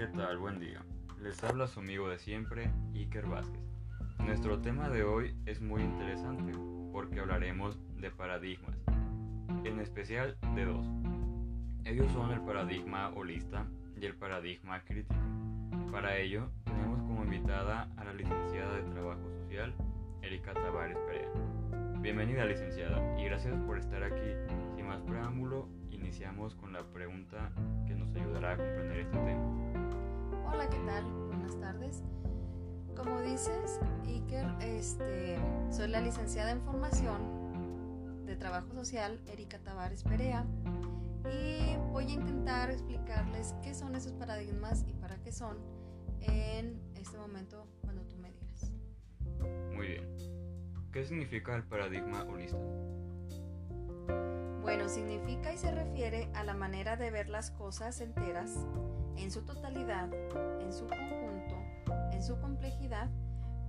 ¿qué tal? Buen día. Les habla su amigo de siempre, Iker Vázquez. Nuestro tema de hoy es muy interesante porque hablaremos de paradigmas, en especial de dos. Ellos son el paradigma holista y el paradigma crítico. Para ello, tenemos como invitada a la licenciada de Trabajo Social, Erika Tavares Perea. Bienvenida licenciada y gracias por estar aquí. Sin más preámbulo, iniciamos con la pregunta que nos ayudará a comprender este tema. Hola, ¿qué tal? Buenas tardes. Como dices, Iker, este, soy la licenciada en formación de trabajo social, Erika Tavares Perea, y voy a intentar explicarles qué son esos paradigmas y para qué son en este momento cuando tú me digas. Muy bien. ¿Qué significa el paradigma holista? Significa y se refiere a la manera de ver las cosas enteras, en su totalidad, en su conjunto, en su complejidad,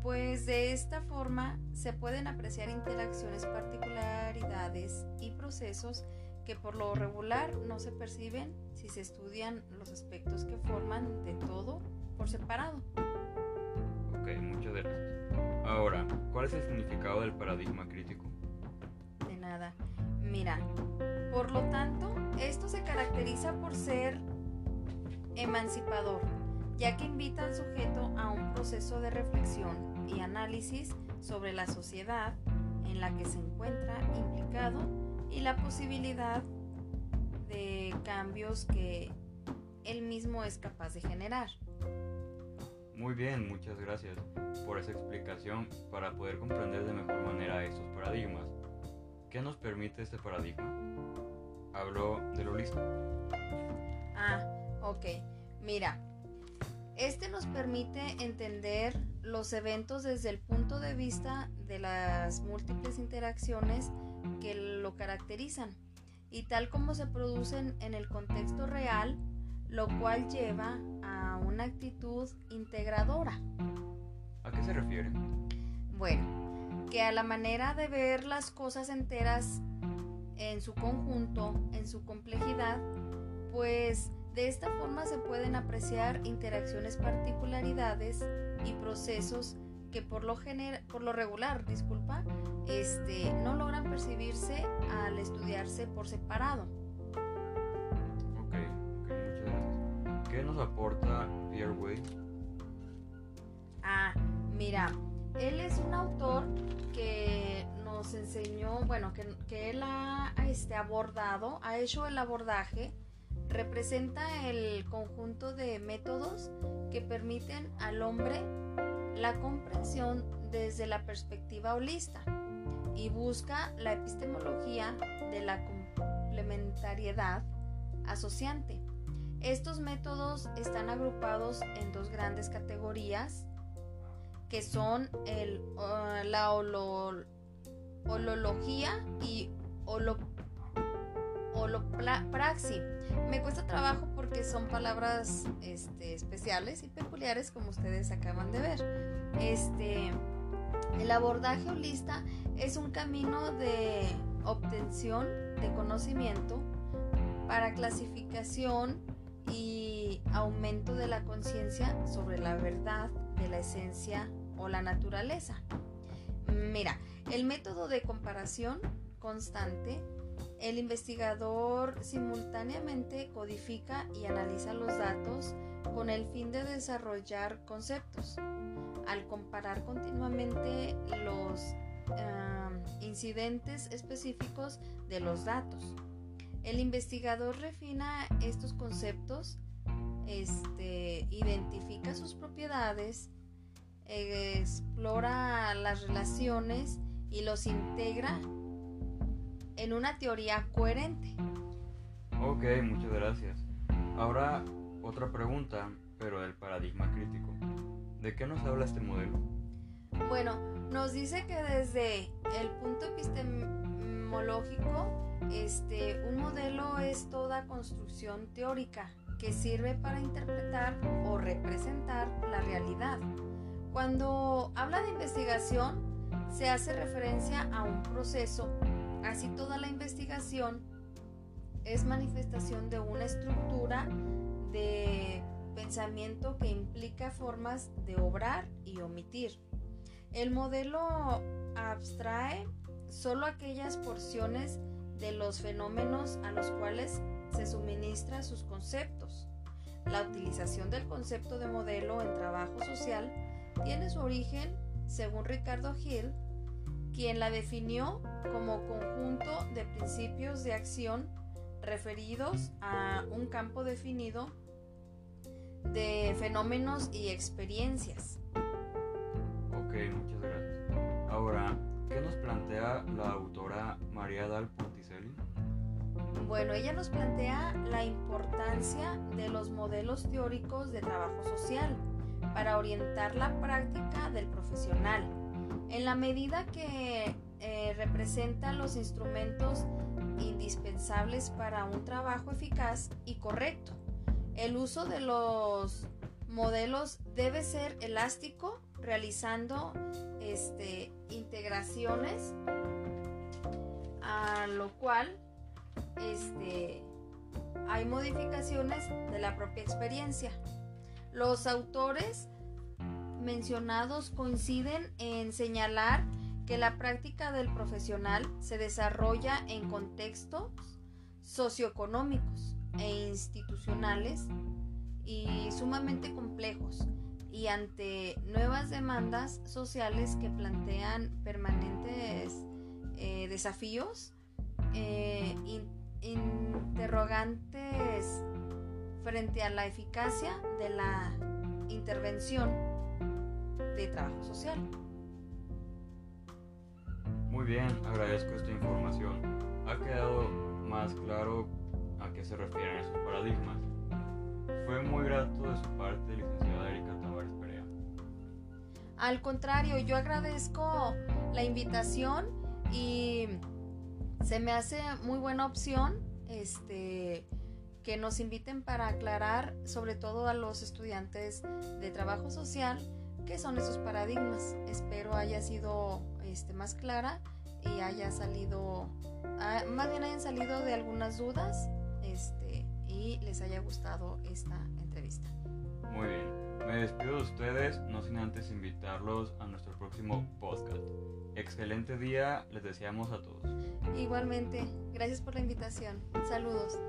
pues de esta forma se pueden apreciar interacciones, particularidades y procesos que por lo regular no se perciben si se estudian los aspectos que forman de todo por separado. Ok, muchas gracias. Ahora, ¿cuál es el significado del paradigma crítico? De nada. Mira, por lo tanto, esto se caracteriza por ser emancipador, ya que invita al sujeto a un proceso de reflexión y análisis sobre la sociedad en la que se encuentra implicado y la posibilidad de cambios que él mismo es capaz de generar. Muy bien, muchas gracias por esa explicación para poder comprender de mejor manera estos paradigmas. ¿Qué nos permite este paradigma? Hablo de lo listo. Ah, ok. Mira, este nos permite entender los eventos desde el punto de vista de las múltiples interacciones que lo caracterizan y tal como se producen en el contexto real, lo cual lleva a una actitud integradora. ¿A qué se refiere? Bueno, que a la manera de ver las cosas enteras en su conjunto, en su complejidad, pues de esta forma se pueden apreciar interacciones, particularidades y procesos que por lo, por lo regular, disculpa, este, no logran percibirse al estudiarse por separado. Ok, ok, muchas gracias. ¿Qué nos aporta Pierre Way? Ah, mira, él es un autor que bueno, que, que él ha este, abordado, ha hecho el abordaje representa el conjunto de métodos que permiten al hombre la comprensión desde la perspectiva holista y busca la epistemología de la complementariedad asociante. Estos métodos están agrupados en dos grandes categorías que son el, uh, la holología y holopraxi. Me cuesta trabajo porque son palabras este, especiales y peculiares como ustedes acaban de ver. Este, el abordaje holista es un camino de obtención de conocimiento para clasificación y aumento de la conciencia sobre la verdad de la esencia o la naturaleza. Mira, el método de comparación constante el investigador simultáneamente codifica y analiza los datos con el fin de desarrollar conceptos. Al comparar continuamente los incidentes específicos de los datos, el investigador refina estos conceptos, este, identifica sus propiedades, explora las relaciones y los integra en una teoría coherente. Ok, muchas gracias. Ahora otra pregunta, pero del paradigma crítico. ¿De qué nos habla este modelo? Bueno, nos dice que desde el punto epistemológico, este, un modelo es toda construcción teórica que sirve para interpretar o representar la realidad. Cuando habla de investigación, se hace referencia a un proceso Así toda la investigación es manifestación de una estructura de pensamiento que implica formas de obrar y omitir. El modelo abstrae solo aquellas porciones de los fenómenos a los cuales se suministra sus conceptos. La utilización del concepto de modelo en trabajo social tiene su origen, según Ricardo Hill, quien la definió como conjunto de principios de acción referidos a un campo definido de fenómenos y experiencias. Ok, muchas gracias. Ahora, ¿qué nos plantea la autora María Dal Ponticelli? Bueno, ella nos plantea la importancia de los modelos teóricos de trabajo social para orientar la práctica del en la medida que eh, representan los instrumentos indispensables para un trabajo eficaz y correcto. El uso de los modelos debe ser elástico, realizando este, integraciones, a lo cual este, hay modificaciones de la propia experiencia. Los autores mencionados coinciden en señalar que la práctica del profesional se desarrolla en contextos socioeconómicos e institucionales y sumamente complejos y ante nuevas demandas sociales que plantean permanentes eh, desafíos, eh, interrogantes frente a la eficacia de la intervención de trabajo social. Muy bien, agradezco esta información. Ha quedado más claro a qué se refieren esos paradigmas. Fue muy grato de su parte, licenciada Erika Tavares Perea. Al contrario, yo agradezco la invitación y se me hace muy buena opción este que nos inviten para aclarar sobre todo a los estudiantes de trabajo social qué son esos paradigmas. Espero haya sido este, más clara y haya salido, ah, más bien hayan salido de algunas dudas este, y les haya gustado esta entrevista. Muy bien. Me despido de ustedes, no sin antes invitarlos a nuestro próximo podcast. Excelente día, les deseamos a todos. Igualmente, gracias por la invitación. Saludos.